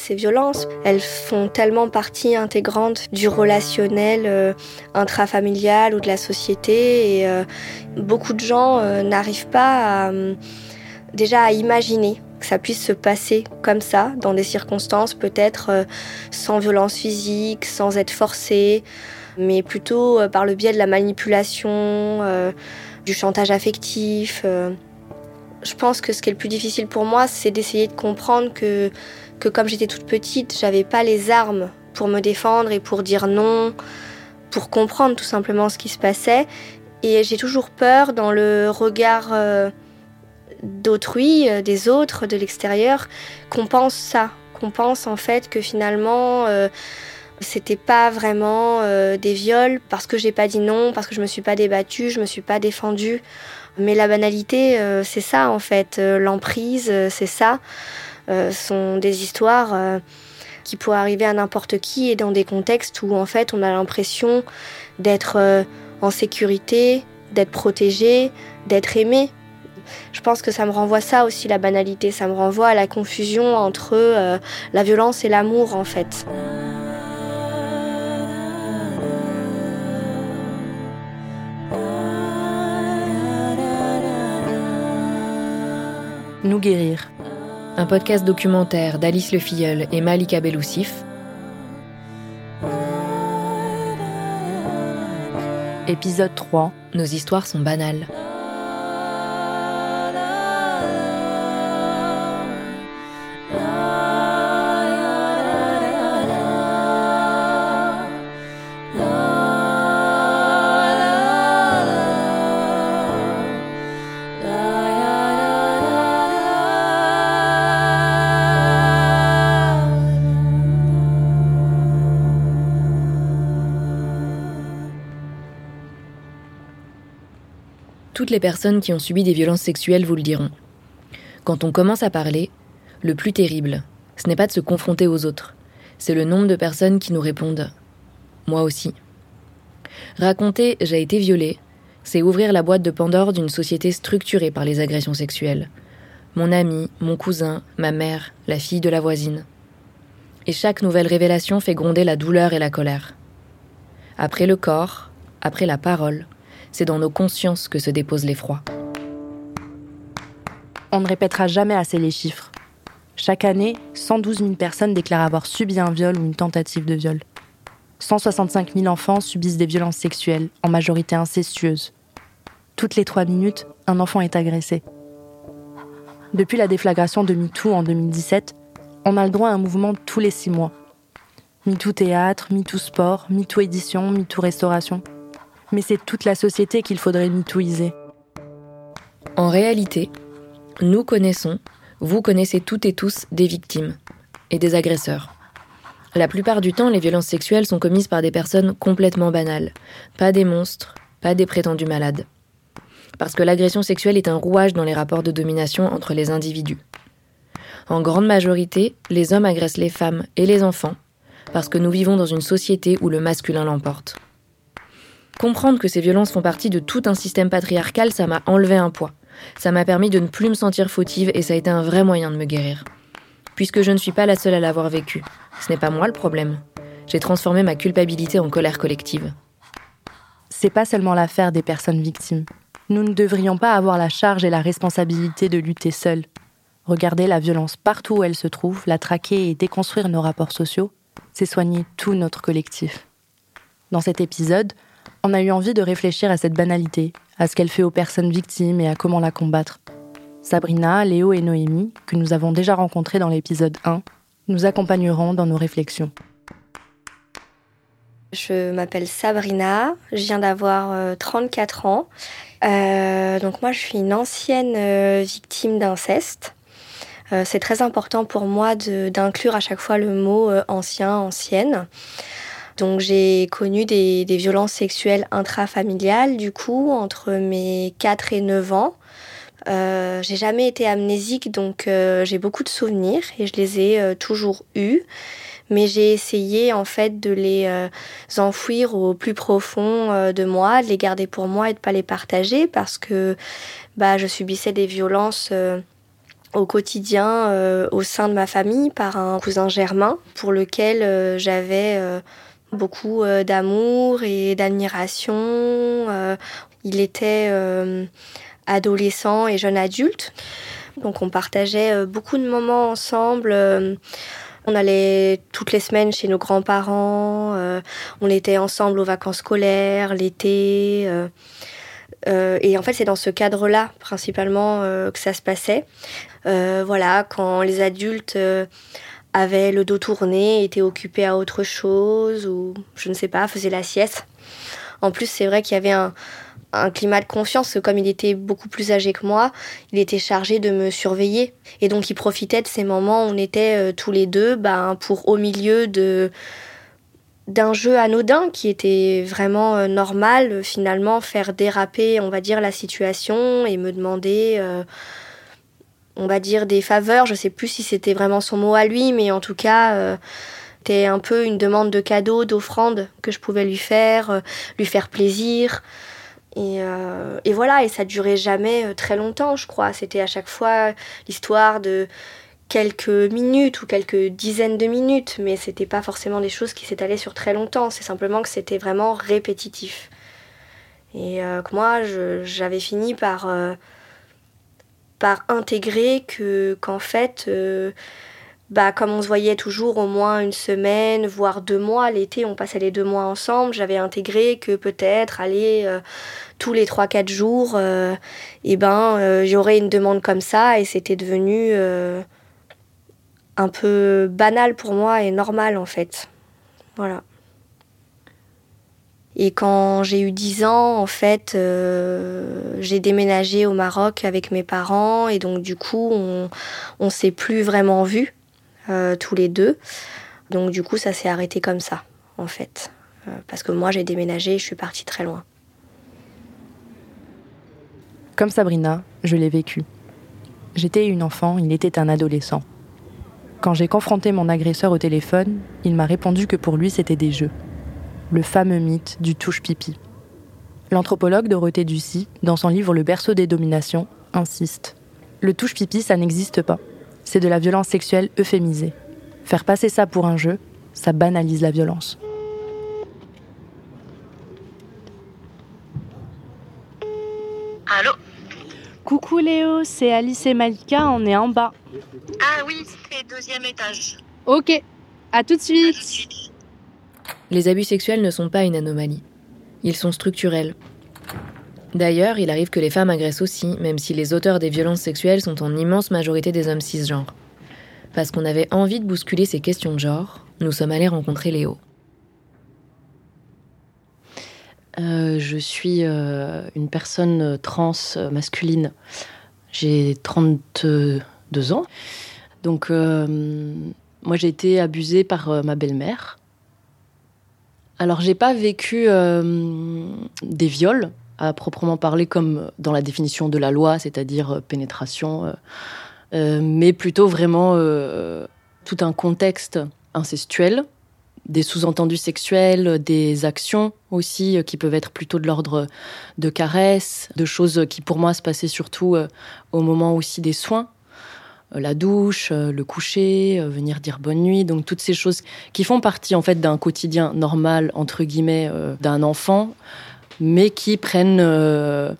ces violences. Elles font tellement partie intégrante du relationnel euh, intrafamilial ou de la société et euh, beaucoup de gens euh, n'arrivent pas déjà à imaginer que ça puisse se passer comme ça, dans des circonstances peut-être sans violence physique, sans être forcé, mais plutôt par le biais de la manipulation, du chantage affectif. Je pense que ce qui est le plus difficile pour moi, c'est d'essayer de comprendre que, que comme j'étais toute petite, j'avais pas les armes pour me défendre et pour dire non, pour comprendre tout simplement ce qui se passait. Et j'ai toujours peur dans le regard euh, d'autrui, euh, des autres, de l'extérieur, qu'on pense ça, qu'on pense en fait que finalement euh, c'était pas vraiment des viols parce que j'ai pas dit non, parce que je me suis pas débattue, je me suis pas défendue. Mais la banalité, c'est ça en fait. L'emprise, c'est ça. Ce sont des histoires qui pourraient arriver à n'importe qui et dans des contextes où en fait on a l'impression d'être en sécurité, d'être protégé, d'être aimé. Je pense que ça me renvoie ça aussi la banalité, ça me renvoie à la confusion entre la violence et l'amour en fait. Nous guérir. Un podcast documentaire d'Alice Le Filleul et Malika Beloussif. Épisode 3. Nos histoires sont banales. Les personnes qui ont subi des violences sexuelles vous le diront. Quand on commence à parler, le plus terrible, ce n'est pas de se confronter aux autres, c'est le nombre de personnes qui nous répondent ⁇ Moi aussi ⁇ Raconter ⁇ J'ai été violée ⁇ c'est ouvrir la boîte de Pandore d'une société structurée par les agressions sexuelles. Mon ami, mon cousin, ma mère, la fille de la voisine. Et chaque nouvelle révélation fait gronder la douleur et la colère. Après le corps, après la parole, c'est dans nos consciences que se dépose l'effroi. On ne répétera jamais assez les chiffres. Chaque année, 112 000 personnes déclarent avoir subi un viol ou une tentative de viol. 165 000 enfants subissent des violences sexuelles, en majorité incestueuses. Toutes les trois minutes, un enfant est agressé. Depuis la déflagration de MeToo en 2017, on a le droit à un mouvement tous les six mois. MeToo théâtre, MeToo sport, MeToo édition, MeToo restauration mais c'est toute la société qu'il faudrait mitouiser. En réalité, nous connaissons, vous connaissez toutes et tous des victimes et des agresseurs. La plupart du temps, les violences sexuelles sont commises par des personnes complètement banales, pas des monstres, pas des prétendus malades. Parce que l'agression sexuelle est un rouage dans les rapports de domination entre les individus. En grande majorité, les hommes agressent les femmes et les enfants, parce que nous vivons dans une société où le masculin l'emporte. Comprendre que ces violences font partie de tout un système patriarcal, ça m'a enlevé un poids. Ça m'a permis de ne plus me sentir fautive et ça a été un vrai moyen de me guérir. Puisque je ne suis pas la seule à l'avoir vécu. Ce n'est pas moi le problème. J'ai transformé ma culpabilité en colère collective. C'est pas seulement l'affaire des personnes victimes. Nous ne devrions pas avoir la charge et la responsabilité de lutter seuls. Regarder la violence partout où elle se trouve, la traquer et déconstruire nos rapports sociaux, c'est soigner tout notre collectif. Dans cet épisode, on a eu envie de réfléchir à cette banalité, à ce qu'elle fait aux personnes victimes et à comment la combattre. Sabrina, Léo et Noémie, que nous avons déjà rencontrés dans l'épisode 1, nous accompagneront dans nos réflexions. Je m'appelle Sabrina, je viens d'avoir 34 euh, ans. Euh, donc moi je suis une ancienne euh, victime d'inceste. c'est très important pour moi d'inclure à chaque fois le mot ancien, ancienne. Donc j'ai connu des, violences sexuelles intrafamiliales du coup entre mes 4 et 9 ans. Euh, j'ai jamais été amnésique donc euh, j'ai beaucoup de souvenirs et je les ai euh, toujours eus. Mais j'ai essayé en fait de les enfouir au plus profond de moi, de les garder pour moi et de pas les partager parce que bah, je subissais des violences au quotidien au sein de ma famille par un cousin germain pour lequel j'avais beaucoup d'amour et d'admiration. il était adolescent et jeune adulte. Donc on partageait beaucoup de moments ensemble. On allait toutes les semaines chez nos grands-parents, euh, on était ensemble aux vacances scolaires, l'été. Euh, euh, et en fait, c'est dans ce cadre-là, principalement, que ça se passait. voilà, quand les adultes avaient le dos tourné, étaient occupés à autre chose, ou je ne sais pas, faisaient la sieste. En plus, c'est vrai qu'il y avait un, un climat de confiance. Comme il était beaucoup plus âgé que moi, il était chargé de me surveiller. Et donc il profitait de ces moments où on était euh, tous les deux ben, pour au milieu de d'un jeu anodin qui était vraiment euh, normal, finalement faire déraper, on va dire, la situation et me demander, euh, on va dire, des faveurs. Je sais plus si c'était vraiment son mot à lui, mais en tout cas, c'était un peu une demande de cadeau, d'offrande que je pouvais lui faire, lui faire plaisir. Euh, et, voilà, et ça durait jamais euh, très longtemps, je crois. C'était à chaque fois l'histoire de quelques minutes ou quelques dizaines de minutes, mais c'était pas forcément des choses qui s'étalaient sur très longtemps. C'est simplement que c'était vraiment répétitif. Et euh, que moi, j'avais fini par, par intégrer que qu'en fait, bah, comme on se voyait toujours au moins une semaine, voire deux mois, l'été on passait les deux mois ensemble, j'avais intégré que peut-être aller euh, tous les trois quatre jours, euh, et ben euh, j'aurais une demande comme ça et c'était devenu un peu banal pour moi et normal en fait. Voilà. Et quand j'ai eu 10 ans, en fait, j'ai déménagé au Maroc avec mes parents et donc du coup, on, on s'est plus vraiment vus. Euh, tous les deux. Donc du coup, ça s'est arrêté comme ça, en fait. Euh, parce que moi, j'ai déménagé et je suis partie très loin. Comme Sabrina, je l'ai vécu. J'étais une enfant, il était un adolescent. Quand j'ai confronté mon agresseur au téléphone, il m'a répondu que pour lui c'était des jeux. Le fameux mythe du touche-pipi. L'anthropologue Dorothée Ducy, dans son livre Le berceau des dominations, insiste. Le touche-pipi, ça n'existe pas c'est de la violence sexuelle euphémisée. Faire passer ça pour un jeu, ça banalise la violence. Allô Coucou Léo, c'est Alice et Malika, on est en bas. Ah oui, c'est deuxième étage. Ok, à tout de suite. Les abus sexuels ne sont pas une anomalie. Ils sont structurels, D'ailleurs, il arrive que les femmes agressent aussi, même si les auteurs des violences sexuelles sont en immense majorité des hommes cisgenres. Parce qu'on avait envie de bousculer ces questions de genre, nous sommes allés rencontrer Léo. Euh, je suis euh, une personne trans masculine. J'ai 32 ans. Donc, euh, moi, j'ai été abusée par ma belle-mère. Alors, j'ai pas vécu des viols, à proprement parler comme dans la définition de la loi, c'est-à-dire euh, pénétration, euh, euh, mais plutôt vraiment tout un contexte incestuel, des sous-entendus sexuels, des actions aussi qui peuvent être plutôt de l'ordre de caresses, de choses qui pour moi se passaient surtout au moment aussi des soins, la douche, le coucher, venir dire bonne nuit, donc toutes ces choses qui font partie en fait d'un quotidien normal entre guillemets d'un enfant mais qui prennent euh,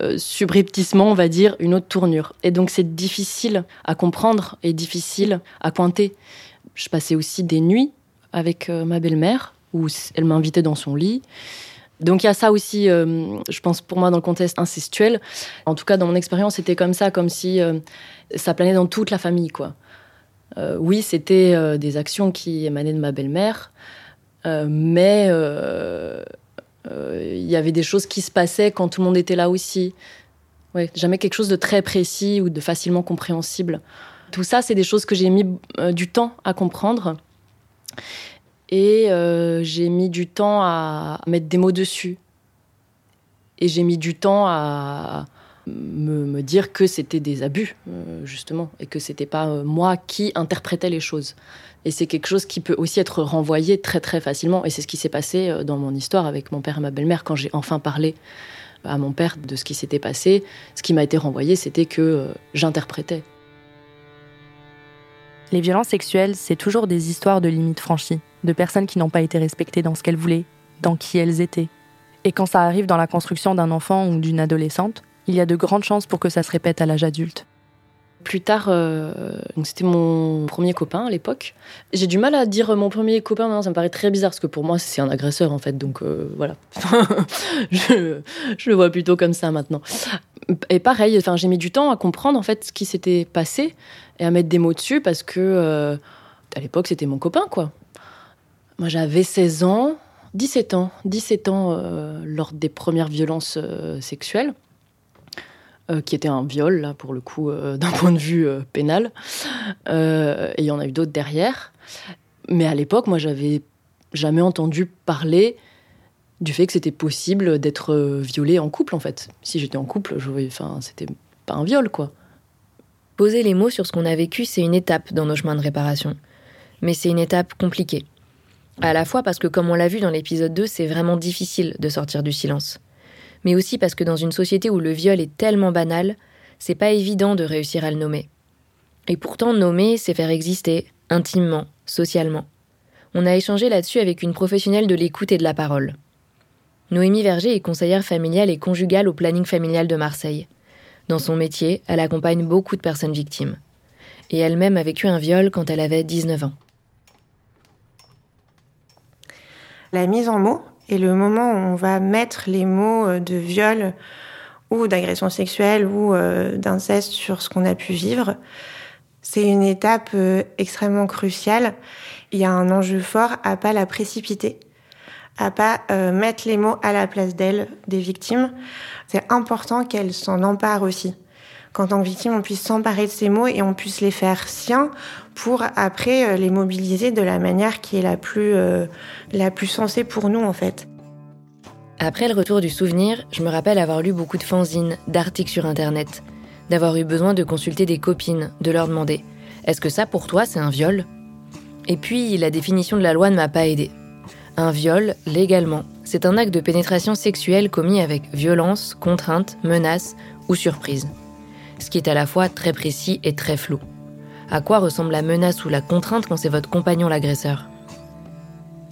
euh, subrepticement, on va dire, une autre tournure. Et donc c'est difficile à comprendre et difficile à pointer. Je passais aussi des nuits avec euh, ma belle-mère, où elle m'invitait dans son lit. Donc il y a ça aussi, je pense pour moi dans le contexte incestuel. En tout cas dans mon expérience, c'était comme ça, comme si ça planait dans toute la famille, quoi. oui, c'était des actions qui émanaient de ma belle-mère, mais euh, il y avait des choses qui se passaient quand tout le monde était là aussi. Jamais quelque chose de très précis ou de facilement compréhensible. Tout ça, c'est des choses que j'ai mis euh, du temps à comprendre. Et euh, j'ai mis du temps à mettre des mots dessus. Et j'ai mis du temps à me, dire que c'était des abus, justement, et que c'était pas moi qui interprétais les choses. Et c'est quelque chose qui peut aussi être renvoyé très très facilement. Et c'est ce qui s'est passé euh, dans mon histoire avec mon père et ma belle-mère quand j'ai enfin parlé à mon père de ce qui s'était passé. Ce qui m'a été renvoyé, c'était que euh, j'interprétais. Les violences sexuelles, c'est toujours des histoires de limites franchies, de personnes qui n'ont pas été respectées dans ce qu'elles voulaient, dans qui elles étaient. Et quand ça arrive dans la construction d'un enfant ou d'une adolescente, il y a de grandes chances pour que ça se répète à l'âge adulte. Plus tard, euh, c'était mon premier copain à l'époque. J'ai du mal à dire mon premier copain maintenant, ça me paraît très bizarre parce que pour moi c'est un agresseur en fait, donc euh, voilà. je, le vois plutôt comme ça maintenant. Et pareil, enfin j'ai mis du temps à comprendre en fait ce qui s'était passé et à mettre des mots dessus parce que euh, à l'époque c'était mon copain quoi. Moi j'avais 16 ans, 17 ans, 17 ans lors des premières violences sexuelles. Euh, qui était un viol, là, pour le coup, euh, d'un point de vue euh, pénal. et il y en a eu d'autres derrière. Mais à l'époque, moi, j'avais jamais entendu parler du fait que c'était possible d'être violé en couple, en fait. Si j'étais en couple, c'était pas un viol, quoi. Poser les mots sur ce qu'on a vécu, c'est une étape dans nos chemins de réparation. Mais c'est une étape compliquée. À la fois parce que, comme on l'a vu dans l'épisode 2, c'est vraiment difficile de sortir du silence mais aussi parce que dans une société où le viol est tellement banal, c'est pas évident de réussir à le nommer. Et pourtant, nommer, c'est faire exister, intimement, socialement. On a échangé là-dessus avec une professionnelle de l'écoute et de la parole. Noémie Verger est conseillère familiale et conjugale au planning familial de Marseille. Dans son métier, elle accompagne beaucoup de personnes victimes. Et elle-même a vécu un viol quand elle avait 19 ans. La mise en mots et le moment où on va mettre les mots euh, de viol ou d'agression sexuelle ou euh, d'inceste sur ce qu'on a pu vivre, c'est une étape euh, extrêmement cruciale. Il y a un enjeu fort à pas la précipiter, à pas mettre les mots à la place d'elles, des victimes. C'est important qu'elles s'en emparent aussi qu'en tant que victime, on puisse s'emparer de ces mots et on puisse les faire siens pour après euh, les mobiliser de la manière qui est euh, la plus sensée pour nous en fait. Après le retour du souvenir, je me rappelle avoir lu beaucoup de fanzines, d'articles sur Internet, d'avoir eu besoin de consulter des copines, de leur demander Est-ce que ça pour toi c'est un viol? Et puis la définition de la loi ne m'a pas aidé. Un viol, légalement, c'est un acte de pénétration sexuelle commis avec violence, contrainte, menace ou surprise ce qui est à la fois très précis et très flou. À quoi ressemble la menace ou la contrainte quand c'est votre compagnon l'agresseur?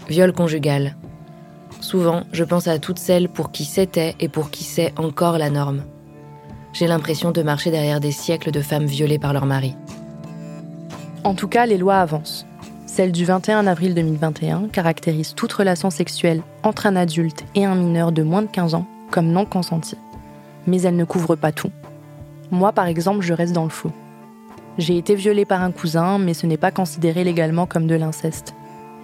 Viol conjugal. Souvent, je pense à toutes celles pour qui c'était et pour qui c'est encore la norme. J'ai l'impression de marcher derrière des siècles de femmes violées par leur mari. En tout cas, les lois avancent. Celle du 21 avril 2021 caractérise toute relation sexuelle entre un adulte et un mineur de moins de 15 ans comme non consentie. Mais elle ne couvre pas tout. Moi, par exemple, je reste dans le flou. J'ai été violée par un cousin, mais ce n'est pas considéré légalement comme de l'inceste.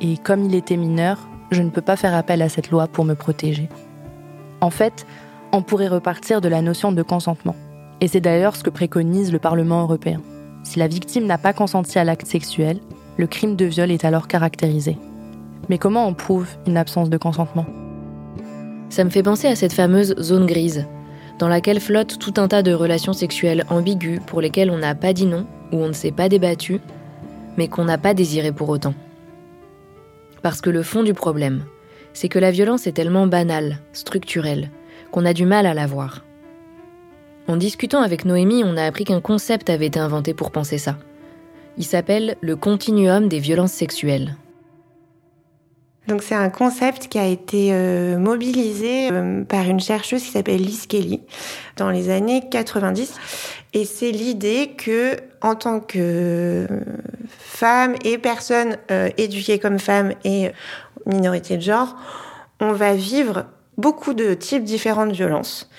Et comme il était mineur, je ne peux pas faire appel à cette loi pour me protéger. En fait, on pourrait repartir de la notion de consentement. Et c'est d'ailleurs ce que préconise le Parlement européen. Si la victime n'a pas consenti à l'acte sexuel, le crime de viol est alors caractérisé. Mais comment on prouve une absence de consentement? Ça me fait penser à cette fameuse zone grise, dans laquelle flotte tout un tas de relations sexuelles ambiguës pour lesquelles on n'a pas dit non ou on ne s'est pas débattu, mais qu'on n'a pas désiré pour autant. Parce que le fond du problème, c'est que la violence est tellement banale, structurelle, qu'on a du mal à la voir. En discutant avec Noémie, on a appris qu'un concept avait été inventé pour penser ça. Il s'appelle le continuum des violences sexuelles. Donc c'est un concept qui a été euh, mobilisé euh, par une chercheuse qui s'appelle Liz Kelly dans les années 90 et c'est l'idée que en tant que femme et personne euh, éduquée comme femme et minorité de genre, on va vivre beaucoup de types différents de violences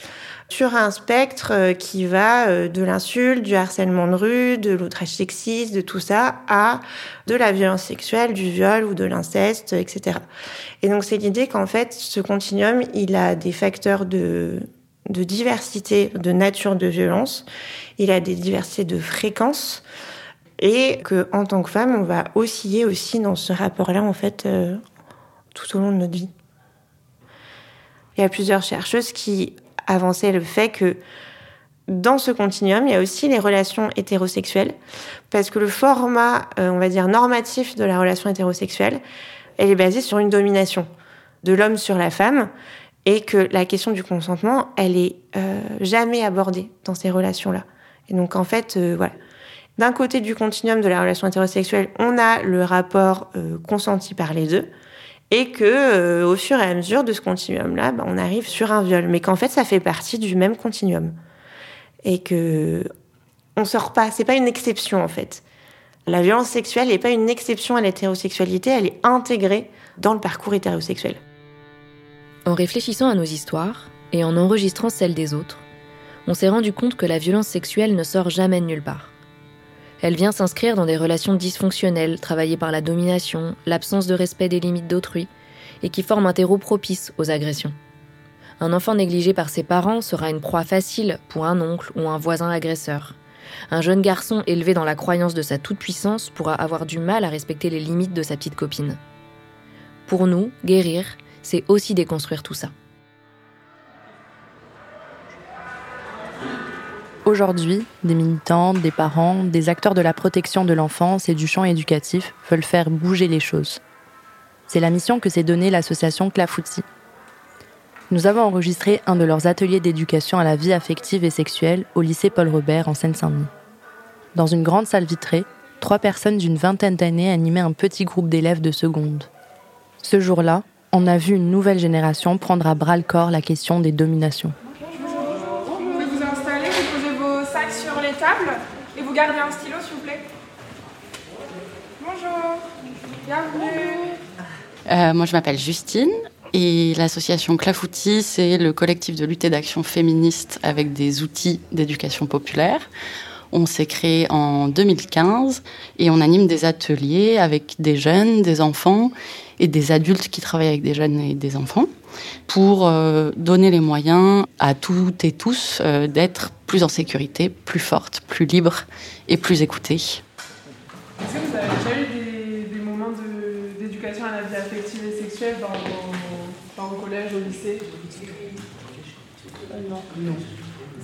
sur un spectre euh, qui va euh, de l'insulte, du harcèlement de rue, de l'outrage sexiste, de tout ça, à de la violence sexuelle, du viol ou de l'inceste, etc. Et donc c'est l'idée qu'en fait, ce continuum, il a des facteurs de, de diversité, de nature de violence, il a des diversités de fréquences, et que en tant que femme, on va osciller aussi dans ce rapport-là, en fait, euh, tout au long de notre vie. Il y a plusieurs chercheuses qui avancer le fait que dans ce continuum, il y a aussi les relations hétérosexuelles, parce que le format, euh, on va dire, normatif de la relation hétérosexuelle, elle est basée sur une domination de l'homme sur la femme, et que la question du consentement, elle est euh, jamais abordée dans ces relations-là. Et donc, en fait, euh, voilà. d'un côté du continuum de la relation hétérosexuelle, on a le rapport consenti par les deux, et que euh, au fur et à mesure de ce continuum-là, bah, on arrive sur un viol, mais qu'en fait ça fait partie du même continuum, et que on sort pas, c'est pas une exception en fait. La violence sexuelle n'est pas une exception à l'hétérosexualité, elle est intégrée dans le parcours hétérosexuel. En réfléchissant à nos histoires et en enregistrant celles des autres, on s'est rendu compte que la violence sexuelle ne sort jamais de nulle part. Elle vient s'inscrire dans des relations dysfonctionnelles, travaillées par la domination, l'absence de respect des limites d'autrui, et qui forment un terreau propice aux agressions. Un enfant négligé par ses parents sera une proie facile pour un oncle ou un voisin agresseur. Un jeune garçon élevé dans la croyance de sa toute-puissance pourra avoir du mal à respecter les limites de sa petite copine. Pour nous, guérir, c'est aussi déconstruire tout ça. Aujourd'hui, des militants, des parents, des acteurs de la protection de l'enfance et du champ éducatif veulent faire bouger les choses. C'est la mission que s'est donnée l'association Clafouti. Nous avons enregistré un de leurs ateliers d'éducation à la vie affective et sexuelle au lycée Paul Robert en Seine-Saint-Denis. Dans une grande salle vitrée, trois personnes d'une vingtaine d'années animaient un petit groupe d'élèves de seconde. Ce jour-là, on a vu une nouvelle génération prendre à bras le corps la question des dominations. Et vous gardez un stylo, s'il vous plaît. Bonjour, bienvenue. Euh, moi, je m'appelle Justine et l'association Clafoutis, c'est le collectif de lutte et d'action féministe avec des outils d'éducation populaire. On s'est créé en 2015 et on anime des ateliers avec des jeunes, des enfants et des adultes qui travaillent avec des jeunes et des enfants pour euh, donner les moyens à toutes et tous euh, d'être plus en sécurité, plus fortes, plus libres et plus écoutées. Est-ce que vous avez déjà eu des, moments d'éducation à la vie affective et sexuelle dans vos, collège, au lycée? Non. Non.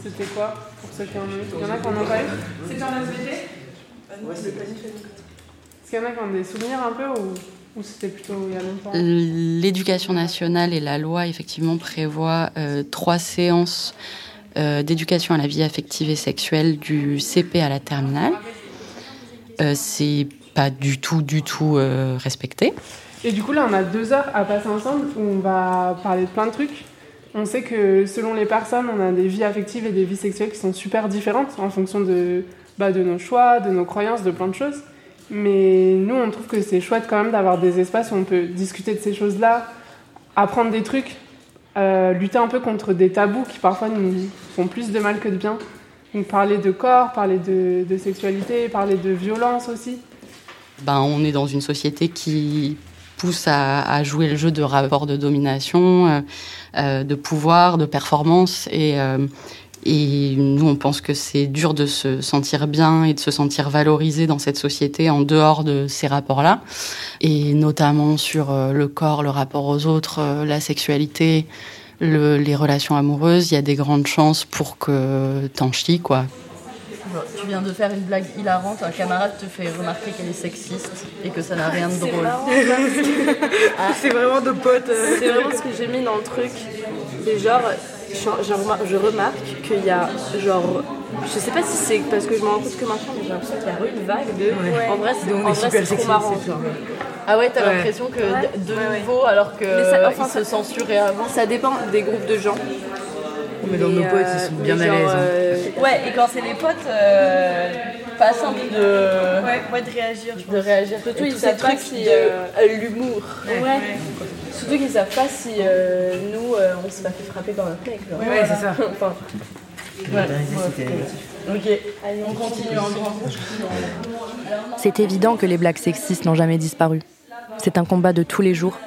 C'était quoi pour ceux qui en ont eu? Il y en a qui en ont pas eu? C'était en SVT Ouais, c'est pas Est-ce qu'il y en a qui ont des souvenirs un peu ou? C'était plutôt il y a longtemps L'éducation nationale et la loi, effectivement, prévoient euh, trois séances euh, d'éducation à la vie affective et sexuelle du CP à la terminale. Euh, c'est pas du tout, du tout respecté. Et du coup, là, on a deux heures à passer ensemble où on va parler de plein de trucs. On sait que selon les personnes, on a des vies affectives et des vies sexuelles qui sont super différentes en fonction de, bah, de nos choix, de nos croyances, de plein de choses. Mais nous, on trouve que c'est chouette quand même d'avoir des espaces où on peut discuter de ces choses-là, apprendre des trucs, euh, lutter un peu contre des tabous qui parfois nous font plus de mal que de bien. Donc parler de corps, parler de, sexualité, parler de violence aussi. Ben, on est dans une société qui pousse à, jouer le jeu de rapport de domination, euh, euh, de pouvoir, de performance. Et, et nous, on pense que c'est dur de se sentir bien et de se sentir valorisé dans cette société en dehors de ces rapports-là. Et notamment sur euh, le corps, le rapport aux autres, euh, la sexualité, les relations amoureuses, il y a des grandes chances pour que t'en chies, quoi. Tu viens de faire une blague hilarante, un camarade te fait remarquer qu'elle est sexiste et que ça n'a rien de drôle. c'est vraiment de potes. C'est vraiment ce que j'ai mis dans le truc. C'est genre, je, remarque qu'il y a genre je sais pas si c'est parce que je me rends compte que maintenant j'ai l'impression qu'il y a une vague de en vrai c'est trop marrant. ah ouais t'as l'impression que de nouveau alors que ça, se censurait avant. ça dépend des groupes de gens. Mais dans nos potes ils sont bien à l'aise hein. euh, ouais et quand c'est les potes euh, pas simple de ouais, de réagir de réagir. Surtout ils savent pas si euh, l'humour. Ouais Surtout qu'ils savent pas si euh, nous, euh, on s'est pas fait frapper par notre mec. Genre. Ouais, c'est ça. enfin, Ok, allez, on continue en grand. C'est évident que les blagues sexistes n'ont jamais disparu. C'est un combat de tous les jours.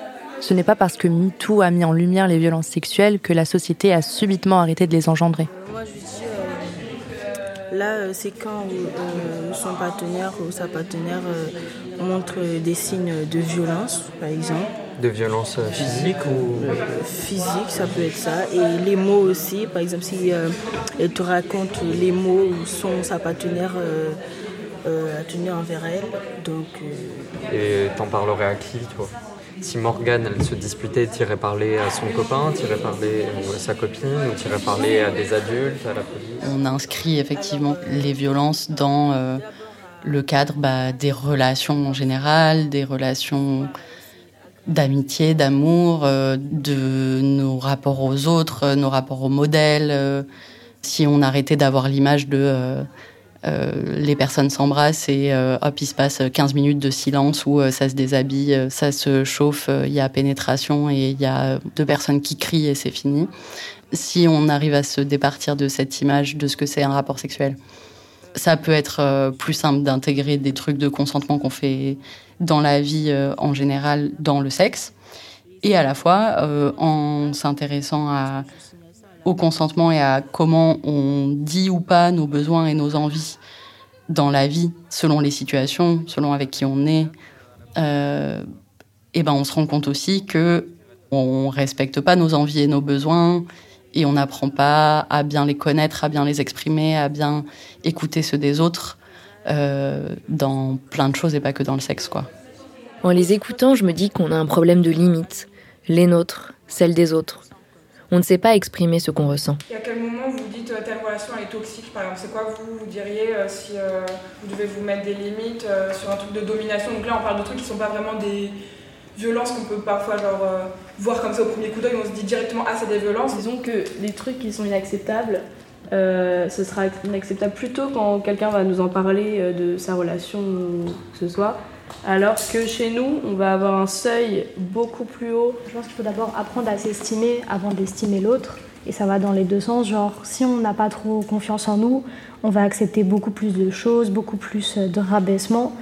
Ce n'est pas parce que MeToo a mis en lumière les violences sexuelles que la société a subitement arrêté de les engendrer. Moi, je dis, euh, là, c'est quand son partenaire ou sa partenaire montre des signes de violence, par exemple de violence euh, physique ou Physique, ça peut être ça. Et les mots aussi, par exemple, si euh, elle te raconte les mots ou son sa partenaire euh, à tenir envers elle. Donc, Et t'en parlerais à qui, toi? Si Morgane elle se disputait, t'irais parler à son copain, t'irais parler à sa copine, ou t'irais parler à des adultes, à la police? On inscrit effectivement les violences dans le cadre bah, des relations en général, des relations d'amitié, d'amour, euh, de nos rapports aux autres, euh, nos rapports aux modèles. Euh, si on arrêtait d'avoir l'image de les personnes s'embrassent et hop, il se passe 15 minutes de silence où ça se déshabille, ça se chauffe, il y a pénétration et il y a deux personnes qui crient et c'est fini. Si on arrive à se départir de cette image de ce que c'est un rapport sexuel, ça peut être plus simple d'intégrer des trucs de consentement qu'on fait dans la vie euh, en général, dans le sexe, et à la fois euh, en s'intéressant au consentement et à comment on dit ou pas nos besoins et nos envies dans la vie, selon les situations, selon avec qui on est, euh, et ben on se rend compte aussi que on respecte pas nos envies et nos besoins et on n'apprend pas à bien les connaître, à bien les exprimer, à bien écouter ceux des autres euh, dans plein de choses et pas que dans le sexe, quoi. En les écoutant, je me dis qu'on a un problème de limite, les nôtres, celles des autres. On ne sait pas exprimer ce qu'on ressent. Et à quel moment vous dites euh, telle relation est toxique, par exemple? C'est quoi vous, vous diriez euh, si vous devez vous mettre des limites sur un truc de domination? Donc là, on parle de trucs qui sont pas vraiment des violences qu'on peut parfois genre, voir comme ça au premier coup d'œil. On se dit directement ah c'est des violences. Disons que les trucs qui sont inacceptables, euh, ce sera inacceptable plutôt quand quelqu'un va nous en parler euh, de sa relation que ce soit. Alors que chez nous, on va avoir un seuil beaucoup plus haut. Je pense qu'il faut d'abord apprendre à s'estimer avant d'estimer l'autre. Et ça va dans les deux sens. Genre, si on n'a pas trop confiance en nous, on va accepter beaucoup plus de choses, beaucoup plus euh, de rabaissement.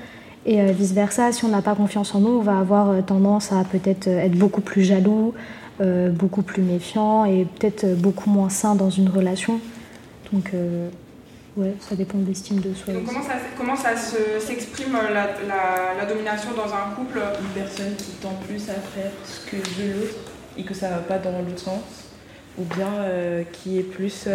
Et vice-versa, si on n'a pas confiance en nous, on va avoir tendance à peut-être être beaucoup plus jaloux, beaucoup plus méfiant et peut-être beaucoup moins sain dans une relation. Donc, euh, ouais, ça dépend de l'estime de soi. Donc comment ça, comment ça s'exprime euh, la, la, domination dans un couple? Une personne qui tend plus à faire ce que veut l'autre et que ça va pas dans l'autre sens, ou bien euh, qui est plus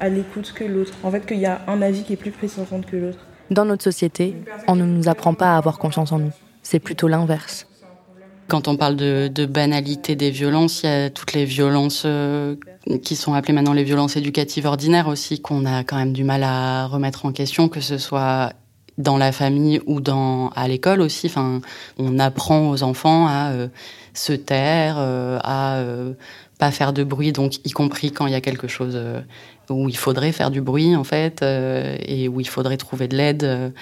à l'écoute que l'autre. En fait, qu'il y a un avis qui est plus pressant que l'autre. Dans notre société, on ne nous apprend pas à avoir confiance en nous. C'est plutôt l'inverse. Quand on parle de, banalité des violences, il y a toutes les violences euh, qui sont appelées maintenant les violences éducatives ordinaires aussi, qu'on a quand même du mal à remettre en question, que ce soit dans la famille ou à l'école aussi. Enfin, on apprend aux enfants à euh, se taire, euh, à pas faire de bruit, donc y compris quand il y a quelque chose où il faudrait faire du bruit en fait, et où il faudrait trouver de l'aide.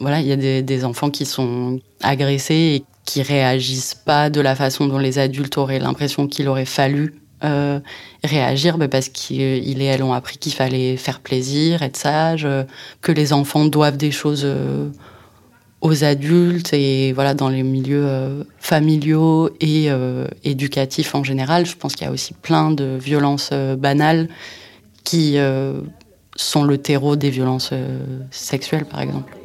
voilà, il y a des, enfants qui sont agressés et qui réagissent pas de la façon dont les adultes auraient l'impression qu'il aurait fallu euh, réagir bah, parce qu'ils et elles ont appris qu'il fallait faire plaisir, être sage, euh, que les enfants doivent des choses euh, aux adultes et voilà dans les milieux familiaux et éducatifs en général. Je pense qu'il y a aussi plein de violences banales qui sont le terreau des violences sexuelles par exemple.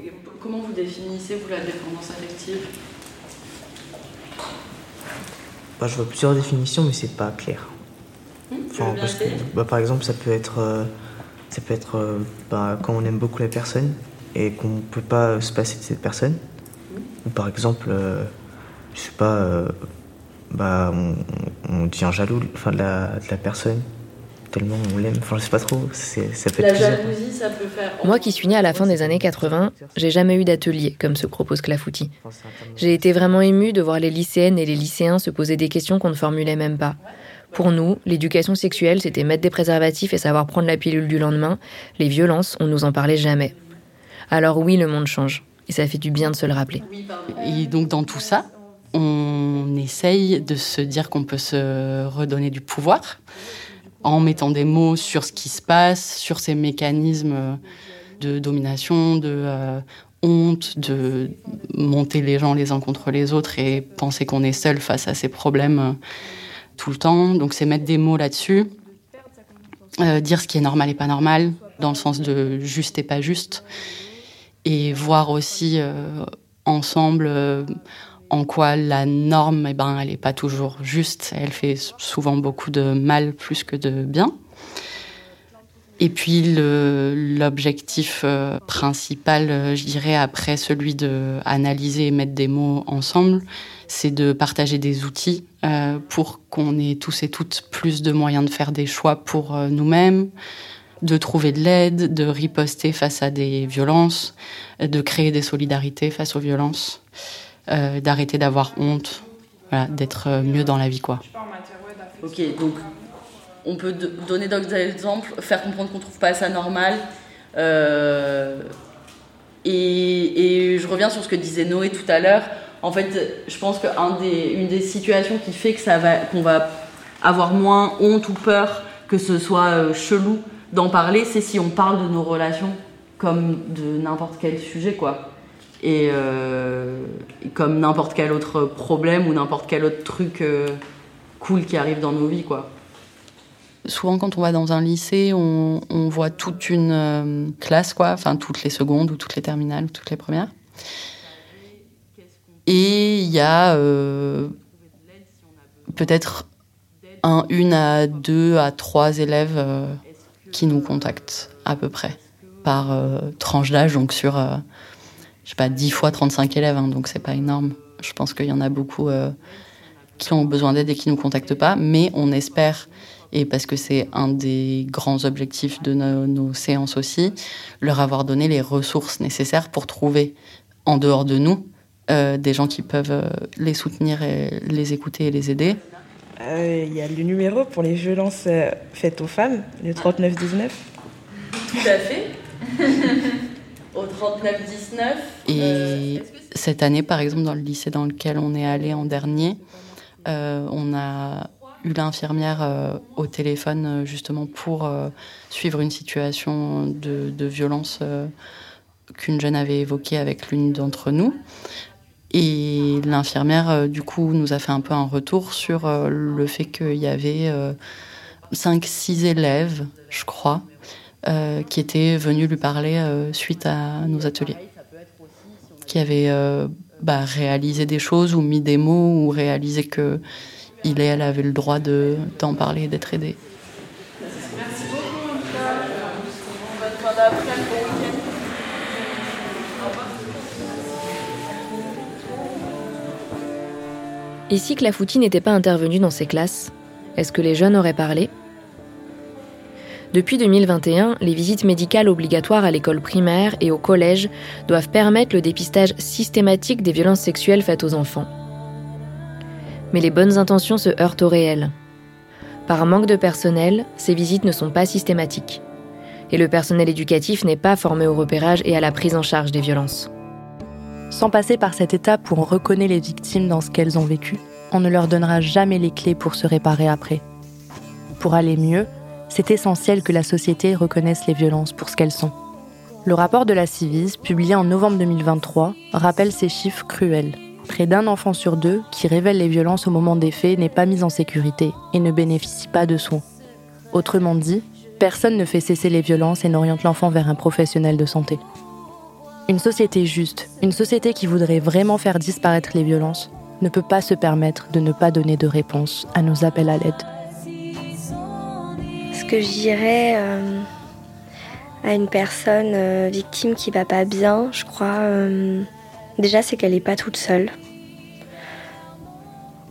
Comment vous définissez vous la dépendance affective? Je vois plusieurs définitions, mais c'est pas clair. Hmm, bah, par exemple, ça peut être, euh, ça peut être euh, bah, quand on aime beaucoup la personne et qu'on ne peut pas se passer de cette personne. Ou par exemple, euh, je sais pas, bah, on, on, devient jaloux enfin, de, la, de la personne tellement on l'aime. Enfin, je sais pas trop. Ça peut la jalousie, ça peut faire. Moi qui suis née à la fin des années 80, j'ai jamais eu d'atelier comme se propose Clafouti. J'ai été vraiment émue de voir les lycéennes et les lycéens se poser des questions qu'on ne formulait même pas. Pour nous, l'éducation sexuelle, c'était mettre des préservatifs et savoir prendre la pilule du lendemain. Les violences, on nous en parlait jamais. Alors oui, le monde change. Et ça fait du bien de se le rappeler. Et donc dans tout ça, on essaye de se dire qu'on peut se redonner du pouvoir en mettant des mots sur ce qui se passe, sur ces mécanismes de domination, de euh, honte, de monter les gens les uns contre les autres et penser qu'on est seul face à ces problèmes euh, tout le temps. Donc c'est mettre des mots là-dessus, euh, dire ce qui est normal et pas normal, dans le sens de juste et pas juste, et voir aussi ensemble en quoi la norme, eh ben, elle n'est pas toujours juste. Elle fait souvent beaucoup de mal plus que de bien. Et puis l'objectif euh, principal, euh, je dirais, après celui de analyser et mettre des mots ensemble, c'est de partager des outils euh, pour qu'on ait tous et toutes plus de moyens de faire des choix pour nous-mêmes, de trouver de l'aide, de riposter face à des violences, de créer des solidarités face aux violences, euh, d'arrêter d'avoir honte, voilà, d'être mieux dans la vie, quoi. Ok, donc on peut donner d'autres exemples, faire comprendre qu'on trouve pas ça normal. Euh, et, je reviens sur ce que disait Noé tout à l'heure. En fait, je pense qu'une des, situations qui fait que ça va, qu'on va avoir moins honte ou peur que ce soit euh, chelou d'en parler, c'est si on parle de nos relations comme de n'importe quel sujet, quoi. Et, euh, comme n'importe quel autre problème ou n'importe quel autre truc cool qui arrive dans nos vies, quoi. Souvent, quand on va dans un lycée, on, voit toute une euh, classe, quoi, enfin toutes les secondes ou toutes les terminales ou toutes les premières. Et il y a euh, peut-être un, une à deux à trois élèves euh, qui nous contactent à peu près par tranche d'âge, donc sur, je sais pas, 10 fois 35 élèves, hein, donc c'est pas énorme. Je pense qu'il y en a beaucoup qui ont besoin d'aide et qui nous contactent pas, mais on espère et parce que c'est un des grands objectifs de nos, séances aussi, leur avoir donné les ressources nécessaires pour trouver en dehors de nous euh, des gens qui peuvent euh, les soutenir les écouter et les aider. Euh, il y a le numéro pour les violences faites aux femmes, le 3919. Tout à fait. Au 3919. Et cette année, par exemple, dans le lycée dans lequel on est allé en dernier, on a eu l'infirmière euh, au téléphone euh, justement pour euh, suivre une situation de, violence qu'une jeune avait évoquée avec l'une d'entre nous. Et l'infirmière, du coup, nous a fait un peu un retour sur le fait qu'il y avait 5-6 élèves, je crois, qui étaient venus lui parler suite à nos ateliers. Qui avaient bah, réalisé des choses ou mis des mots ou réalisé que il et elle avaient le droit d'en parler et d'être aidés. Et si Clafouti n'était pas intervenu dans ces classes, est-ce que les jeunes auraient parlé? Depuis 2021, les visites médicales obligatoires à l'école primaire et au collège doivent permettre le dépistage systématique des violences sexuelles faites aux enfants mais les bonnes intentions se heurtent au réel. Par manque de personnel, ces visites ne sont pas systématiques. Et le personnel éducatif n'est pas formé au repérage et à la prise en charge des violences. Sans passer par cette étape où on reconnaît les victimes dans ce qu'elles ont vécu, on ne leur donnera jamais les clés pour se réparer après. Pour aller mieux, c'est essentiel que la société reconnaisse les violences pour ce qu'elles sont. Le rapport de la Civise, publié en novembre 2023, rappelle ces chiffres cruels. Près d'un enfant sur deux qui révèle les violences au moment des faits n'est pas mis en sécurité et ne bénéficie pas de soins. Autrement dit, personne ne fait cesser les violences et n'oriente l'enfant vers un professionnel de santé. Une société juste, une société qui voudrait vraiment faire disparaître les violences, ne peut pas se permettre de ne pas donner de réponse à nos appels à l'aide. Ce que je dirais euh, à une personne euh, victime qui va pas bien, je crois, euh, Déjà, c'est qu'elle n'est pas toute seule.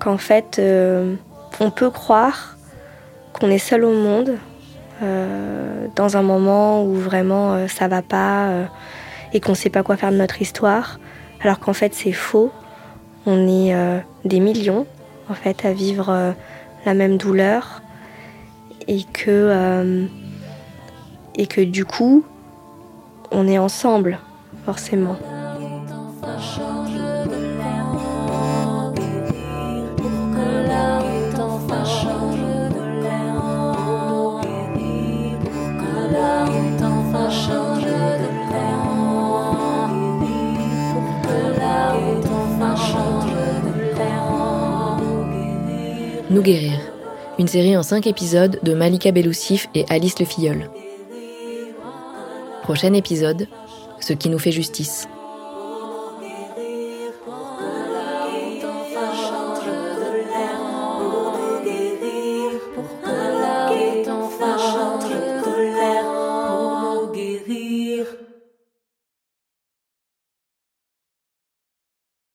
Qu'en fait, on peut croire qu'on est seul au monde dans un moment où vraiment ça va pas et qu'on ne sait pas quoi faire de notre histoire, alors qu'en fait c'est faux. On est des millions en fait à vivre la même douleur et que et que du coup on est ensemble forcément. Nous guérir, une série en 5 épisodes de Malika Beloussif et Alice Le Filleul. Prochain épisode, Ce qui nous fait justice.